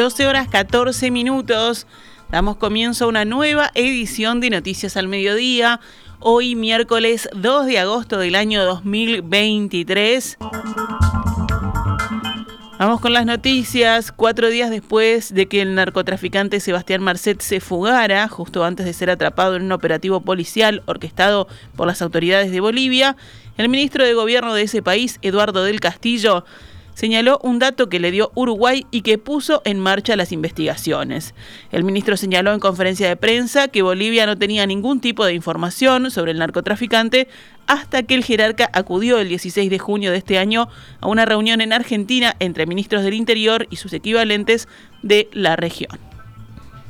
12 horas 14 minutos. Damos comienzo a una nueva edición de Noticias al Mediodía. Hoy miércoles 2 de agosto del año 2023. Vamos con las noticias. Cuatro días después de que el narcotraficante Sebastián Marcet se fugara, justo antes de ser atrapado en un operativo policial orquestado por las autoridades de Bolivia, el ministro de Gobierno de ese país, Eduardo del Castillo, señaló un dato que le dio Uruguay y que puso en marcha las investigaciones. El ministro señaló en conferencia de prensa que Bolivia no tenía ningún tipo de información sobre el narcotraficante hasta que el jerarca acudió el 16 de junio de este año a una reunión en Argentina entre ministros del Interior y sus equivalentes de la región.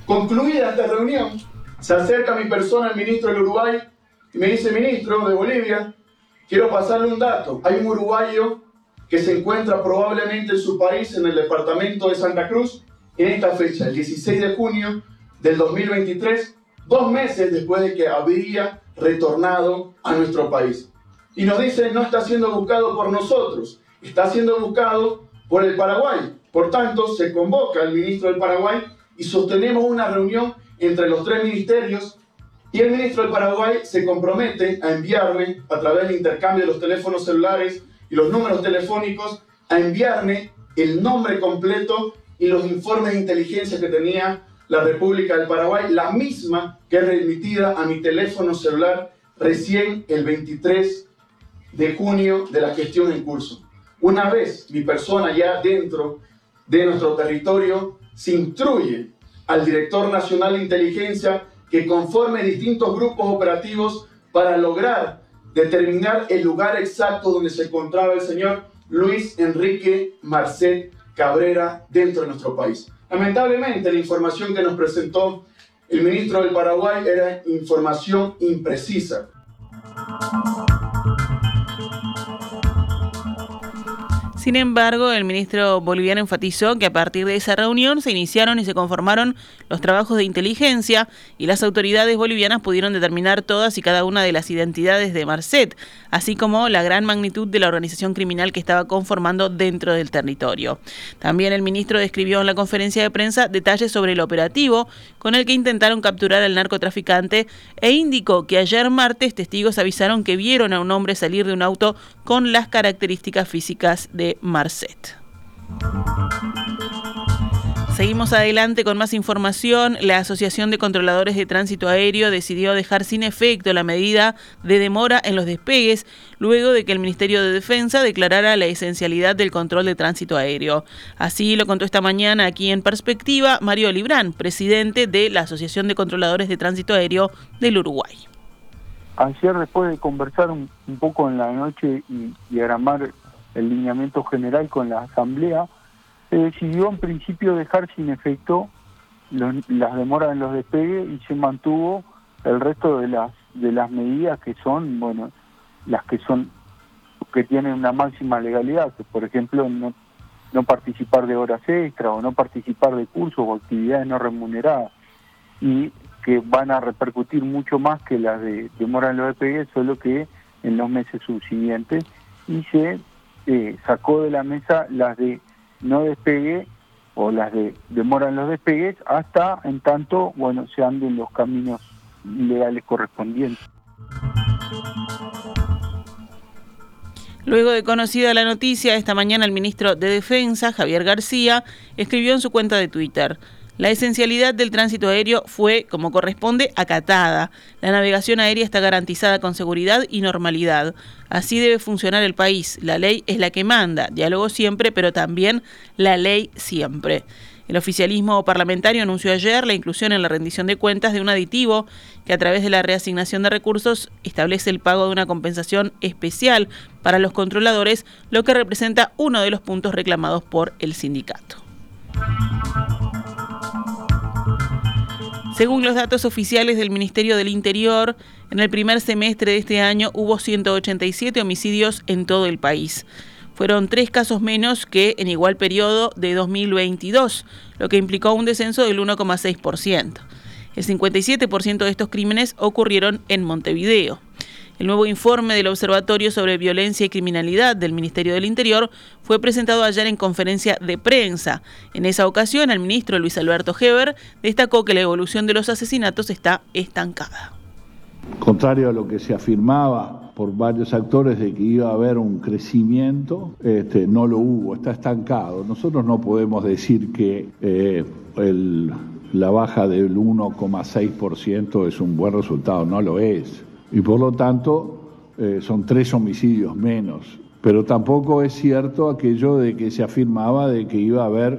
Concluida esta reunión, se acerca a mi persona el ministro del Uruguay y me dice, ministro de Bolivia, quiero pasarle un dato. Hay un uruguayo que se encuentra probablemente en su país, en el departamento de Santa Cruz, en esta fecha, el 16 de junio del 2023, dos meses después de que habría retornado a nuestro país. Y nos dice, no está siendo buscado por nosotros, está siendo buscado por el Paraguay. Por tanto, se convoca al ministro del Paraguay y sostenemos una reunión entre los tres ministerios y el ministro del Paraguay se compromete a enviarme a través del intercambio de los teléfonos celulares y los números telefónicos a enviarme el nombre completo y los informes de inteligencia que tenía la República del Paraguay, la misma que es remitida a mi teléfono celular recién el 23 de junio de la gestión en curso. Una vez mi persona ya dentro de nuestro territorio, se instruye al director nacional de inteligencia que conforme distintos grupos operativos para lograr determinar el lugar exacto donde se encontraba el señor Luis Enrique Marcet Cabrera dentro de nuestro país. Lamentablemente, la información que nos presentó el ministro del Paraguay era información imprecisa. Sin embargo, el ministro boliviano enfatizó que a partir de esa reunión se iniciaron y se conformaron los trabajos de inteligencia y las autoridades bolivianas pudieron determinar todas y cada una de las identidades de Marcet, así como la gran magnitud de la organización criminal que estaba conformando dentro del territorio. También el ministro describió en la conferencia de prensa detalles sobre el operativo con el que intentaron capturar al narcotraficante e indicó que ayer martes testigos avisaron que vieron a un hombre salir de un auto con las características físicas de Marcet. Seguimos adelante con más información. La Asociación de Controladores de Tránsito Aéreo decidió dejar sin efecto la medida de demora en los despegues luego de que el Ministerio de Defensa declarara la esencialidad del control de tránsito aéreo. Así lo contó esta mañana aquí en Perspectiva Mario Librán, presidente de la Asociación de Controladores de Tránsito Aéreo del Uruguay. Ayer, después de conversar un, poco en la noche y, y el lineamiento general con la Asamblea, se decidió en principio dejar sin efecto las demoras en los despegues y se mantuvo el resto de las de las medidas que son, bueno, las que son que tienen una máxima legalidad, que por ejemplo no, no participar de horas extra o no participar de cursos o actividades no remuneradas y que van a repercutir mucho más que las de demora en los despegues, solo que en los meses subsiguientes y se eh, sacó de la mesa las de no despegue o las de demora en los despegues hasta en tanto, bueno, se anden los caminos legales correspondientes. Luego de conocida la noticia, esta mañana el ministro de Defensa, Javier García, escribió en su cuenta de Twitter, la esencialidad del tránsito aéreo fue, como corresponde, acatada. La navegación aérea está garantizada con seguridad y normalidad. Así debe funcionar el país. La ley es la que manda. Diálogo siempre, pero también la ley siempre. El oficialismo parlamentario anunció ayer la inclusión en la rendición de cuentas de un aditivo que a través de la reasignación de recursos establece el pago de una compensación especial para los controladores, lo que representa uno de los puntos reclamados por el sindicato. Según los datos oficiales del Ministerio del Interior, en el primer semestre de este año hubo 187 homicidios en todo el país. Fueron tres casos menos que en igual periodo de 2022, lo que implicó un descenso del 1,6%. El 57% de estos crímenes ocurrieron en Montevideo. El nuevo informe del Observatorio sobre Violencia y Criminalidad del Ministerio del Interior fue presentado ayer en conferencia de prensa. En esa ocasión, el ministro Luis Alberto Heber destacó que la evolución de los asesinatos está estancada. Contrario a lo que se afirmaba por varios actores de que iba a haber un crecimiento, este, no lo hubo, está estancado. Nosotros no podemos decir que eh, la baja del 1,6% es un buen resultado, no lo es. Y por lo tanto eh, son tres homicidios menos. Pero tampoco es cierto aquello de que se afirmaba de que iba a haber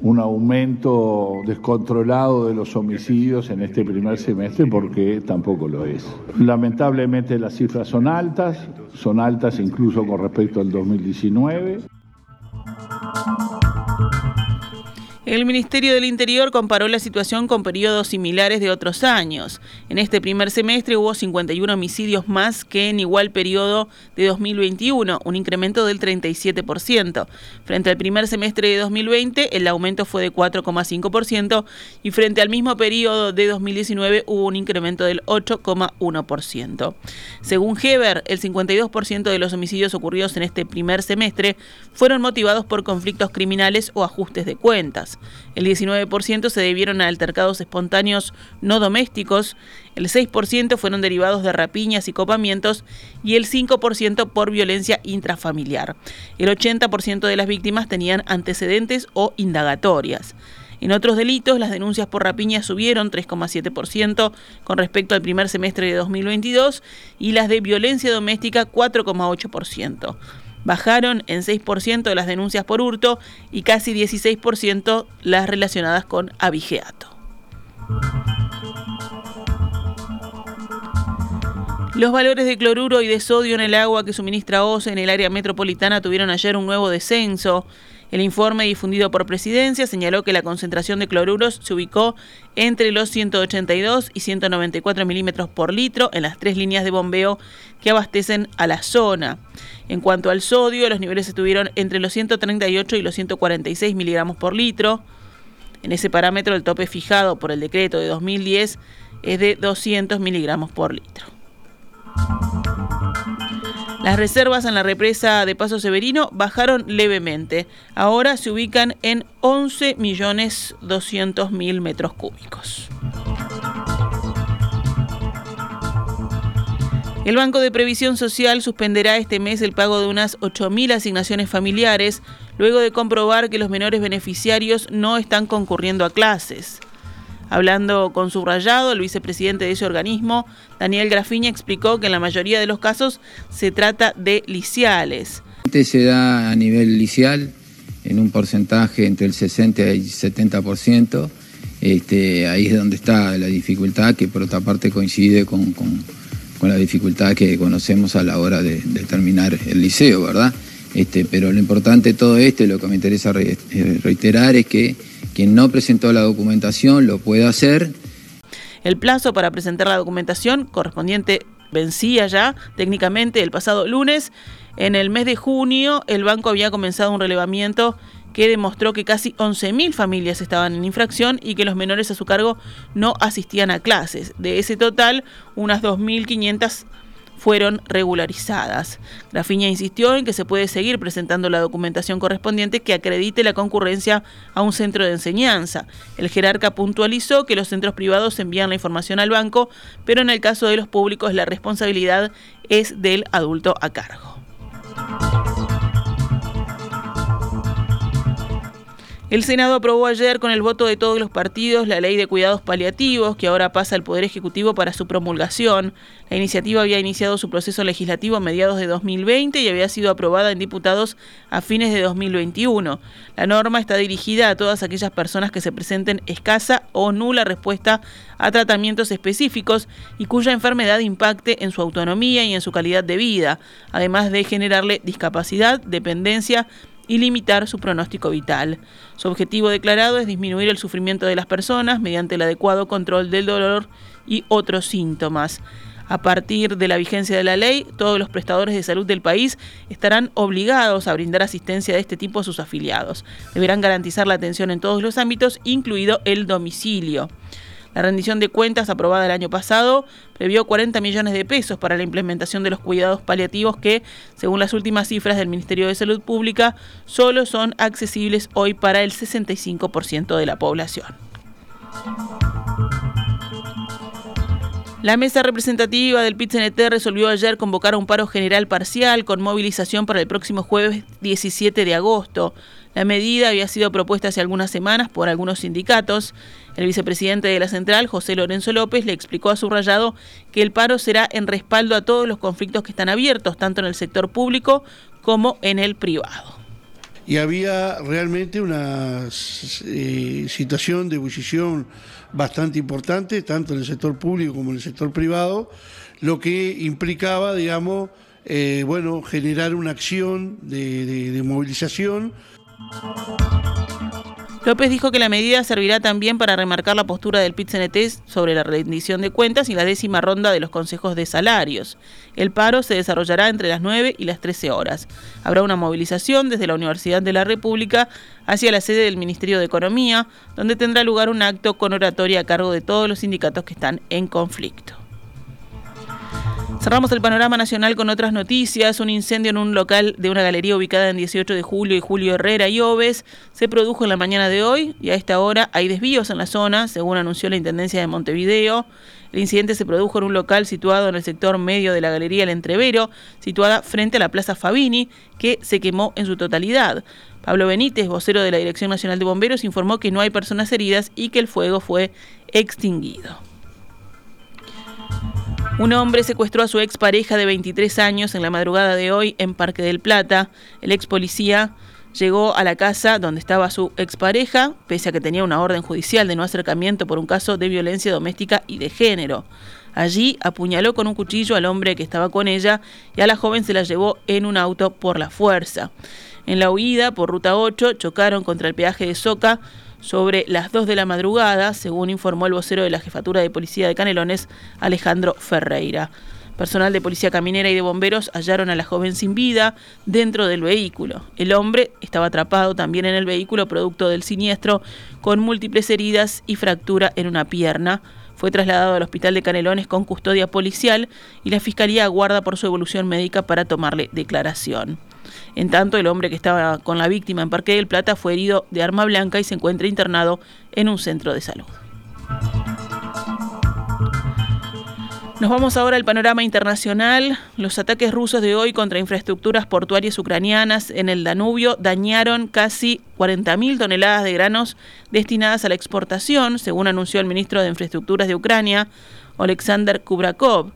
un aumento descontrolado de los homicidios en este primer semestre porque tampoco lo es. Lamentablemente las cifras son altas, son altas incluso con respecto al 2019. El Ministerio del Interior comparó la situación con periodos similares de otros años. En este primer semestre hubo 51 homicidios más que en igual periodo de 2021, un incremento del 37%. Frente al primer semestre de 2020, el aumento fue de 4,5% y frente al mismo periodo de 2019 hubo un incremento del 8,1%. Según Heber, el 52% de los homicidios ocurridos en este primer semestre fueron motivados por conflictos criminales o ajustes de cuentas. El 19% se debieron a altercados espontáneos no domésticos, el 6% fueron derivados de rapiñas y copamientos y el 5% por violencia intrafamiliar. El 80% de las víctimas tenían antecedentes o indagatorias. En otros delitos, las denuncias por rapiña subieron 3,7% con respecto al primer semestre de 2022 y las de violencia doméstica 4,8%. Bajaron en 6% las denuncias por hurto y casi 16% las relacionadas con abigeato. Los valores de cloruro y de sodio en el agua que suministra OCE en el área metropolitana tuvieron ayer un nuevo descenso. El informe difundido por Presidencia señaló que la concentración de cloruros se ubicó entre los 182 y 194 milímetros por litro en las tres líneas de bombeo que abastecen a la zona. En cuanto al sodio, los niveles estuvieron entre los 138 y los 146 miligramos por litro. En ese parámetro, el tope fijado por el decreto de 2010 es de 200 miligramos por litro. Las reservas en la represa de Paso Severino bajaron levemente. Ahora se ubican en 11.200.000 metros cúbicos. El Banco de Previsión Social suspenderá este mes el pago de unas 8.000 asignaciones familiares, luego de comprobar que los menores beneficiarios no están concurriendo a clases. Hablando con subrayado, el vicepresidente de ese organismo, Daniel Grafiña, explicó que en la mayoría de los casos se trata de liciales. Este se da a nivel licial en un porcentaje entre el 60 y 70%. Este, ahí es donde está la dificultad, que por otra parte coincide con, la dificultad que conocemos a la hora de, terminar el liceo, ¿verdad? Este, pero lo importante de todo esto, y lo que me interesa eh, reiterar, es que quien no presentó la documentación lo puede hacer. El plazo para presentar la documentación correspondiente vencía ya técnicamente el pasado lunes. En el mes de junio el banco había comenzado un relevamiento que demostró que casi 11.000 familias estaban en infracción y que los menores a su cargo no asistían a clases. De ese total, unas 2.500 fueron regularizadas. Grafiña insistió en que se puede seguir presentando la documentación correspondiente que acredite la concurrencia a un centro de enseñanza. El jerarca puntualizó que los centros privados envían la información al banco, pero en el caso de los públicos la responsabilidad es del adulto a cargo. El Senado aprobó ayer con el voto de todos los partidos la ley de cuidados paliativos que ahora pasa al Poder Ejecutivo para su promulgación. La iniciativa había iniciado su proceso legislativo a mediados de 2020 y había sido aprobada en diputados a fines de 2021. La norma está dirigida a todas aquellas personas que se presenten escasa o nula respuesta a tratamientos específicos y cuya enfermedad impacte en su autonomía y en su calidad de vida, además de generarle discapacidad, dependencia, y limitar su pronóstico vital. Su objetivo declarado es disminuir el sufrimiento de las personas mediante el adecuado control del dolor y otros síntomas. A partir de la vigencia de la ley, todos los prestadores de salud del país estarán obligados a brindar asistencia de este tipo a sus afiliados. Deberán garantizar la atención en todos los ámbitos, incluido el domicilio. La rendición de cuentas aprobada el año pasado previó 40 millones de pesos para la implementación de los cuidados paliativos que, según las últimas cifras del Ministerio de Salud Pública, solo son accesibles hoy para el 65% de la población. La mesa representativa del PIT-CNT resolvió ayer convocar un paro general parcial con movilización para el próximo jueves 17 de agosto. La medida había sido propuesta hace algunas semanas por algunos sindicatos. El vicepresidente de la central, José Lorenzo López, le explicó a su rayado que el paro será en respaldo a todos los conflictos que están abiertos, tanto en el sector público como en el privado y había realmente una eh, situación de ebullición bastante importante, tanto en el sector público como en el sector privado, lo que implicaba, digamos, eh, bueno, generar una acción de movilización. López dijo que la medida servirá también para remarcar la postura del pit sobre la rendición de cuentas y la décima ronda de los consejos de salarios. El paro se desarrollará entre las 9 y las 13 horas. Habrá una movilización desde la Universidad de la República hacia la sede del Ministerio de Economía, donde tendrá lugar un acto con oratoria a cargo de todos los sindicatos que están en conflicto. Cerramos el panorama nacional con otras noticias. Un incendio en un local de una galería ubicada en 18 de julio y Julio Herrera y Oves se produjo en la mañana de hoy y a esta hora hay desvíos en la zona, según anunció la Intendencia de Montevideo. El incidente se produjo en un local situado en el sector medio de la galería El Entrevero, situada frente a la Plaza Fabini, que se quemó en su totalidad. Pablo Benítez, vocero de la Dirección Nacional de Bomberos, informó que no hay personas heridas y que el fuego fue extinguido. Un hombre secuestró a su expareja de 23 años en la madrugada de hoy en Parque del Plata. El ex policía llegó a la casa donde estaba su expareja, pese a que tenía una orden judicial de no acercamiento por un caso de violencia doméstica y de género. Allí apuñaló con un cuchillo al hombre que estaba con ella y a la joven se la llevó en un auto por la fuerza. En la huida por ruta 8 chocaron contra el peaje de Soca sobre las 2 de la madrugada, según informó el vocero de la Jefatura de Policía de Canelones, Alejandro Ferreira. Personal de Policía Caminera y de Bomberos hallaron a la joven sin vida dentro del vehículo. El hombre estaba atrapado también en el vehículo producto del siniestro, con múltiples heridas y fractura en una pierna. Fue trasladado al hospital de Canelones con custodia policial y la Fiscalía aguarda por su evolución médica para tomarle declaración. En tanto, el hombre que estaba con la víctima en Parque del Plata fue herido de arma blanca y se encuentra internado en un centro de salud. Nos vamos ahora al panorama internacional. Los ataques rusos de hoy contra infraestructuras portuarias ucranianas en el Danubio dañaron casi 40.000 toneladas de granos destinadas a la exportación, según anunció el ministro de Infraestructuras de Ucrania, Alexander Kubrakov.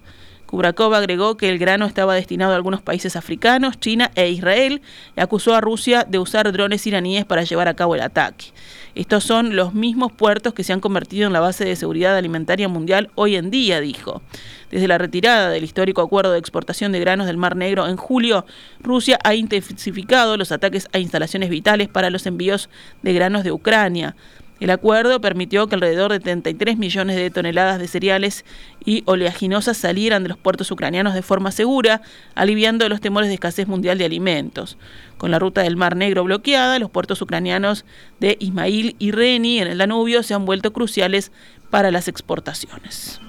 Kubrakov agregó que el grano estaba destinado a algunos países africanos, China e Israel, y acusó a Rusia de usar drones iraníes para llevar a cabo el ataque. Estos son los mismos puertos que se han convertido en la base de seguridad alimentaria mundial hoy en día, dijo. Desde la retirada del histórico acuerdo de exportación de granos del Mar Negro en julio, Rusia ha intensificado los ataques a instalaciones vitales para los envíos de granos de Ucrania. El acuerdo permitió que alrededor de 33 millones de toneladas de cereales y oleaginosas salieran de los puertos ucranianos de forma segura, aliviando los temores de escasez mundial de alimentos. Con la ruta del Mar Negro bloqueada, los puertos ucranianos de Ismail y Reni en el Danubio se han vuelto cruciales para las exportaciones.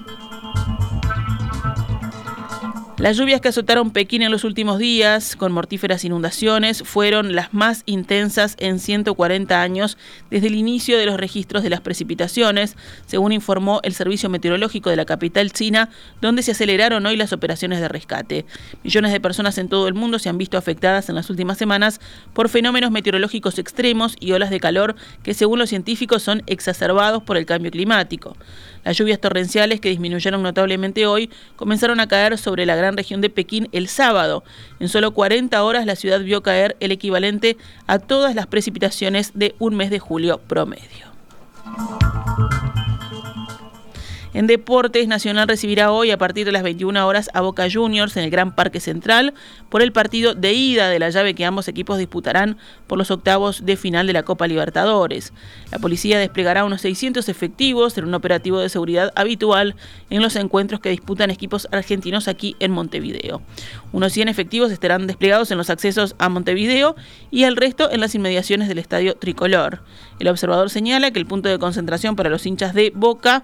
Las lluvias que azotaron Pekín en los últimos días, con mortíferas inundaciones, fueron las más intensas en 140 años desde el inicio de los registros de las precipitaciones, según informó el Servicio Meteorológico de la capital china, donde se aceleraron hoy las operaciones de rescate. Millones de personas en todo el mundo se han visto afectadas en las últimas semanas por fenómenos meteorológicos extremos y olas de calor que, según los científicos, son exacerbados por el cambio climático. Las lluvias torrenciales que disminuyeron notablemente hoy comenzaron a caer sobre la región de Pekín el sábado. En solo 40 horas la ciudad vio caer el equivalente a todas las precipitaciones de un mes de julio promedio. En deportes, Nacional recibirá hoy a partir de las 21 horas a Boca Juniors en el Gran Parque Central por el partido de ida de la llave que ambos equipos disputarán por los octavos de final de la Copa Libertadores. La policía desplegará unos 600 efectivos en un operativo de seguridad habitual en los encuentros que disputan equipos argentinos aquí en Montevideo. Unos 100 efectivos estarán desplegados en los accesos a Montevideo y el resto en las inmediaciones del Estadio Tricolor. El observador señala que el punto de concentración para los hinchas de Boca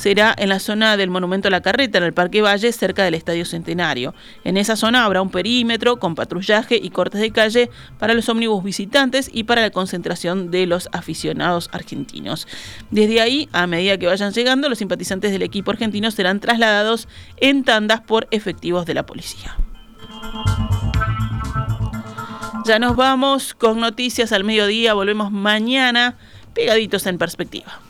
será en la zona del Monumento a la Carreta, en el Parque Valle, cerca del Estadio Centenario. En esa zona habrá un perímetro con patrullaje y cortes de calle para los ómnibus visitantes y para la concentración de los aficionados argentinos. Desde ahí, a medida que vayan llegando, los simpatizantes del equipo argentino serán trasladados en tandas por efectivos de la policía. Ya nos vamos con noticias al mediodía, volvemos mañana pegaditos en perspectiva.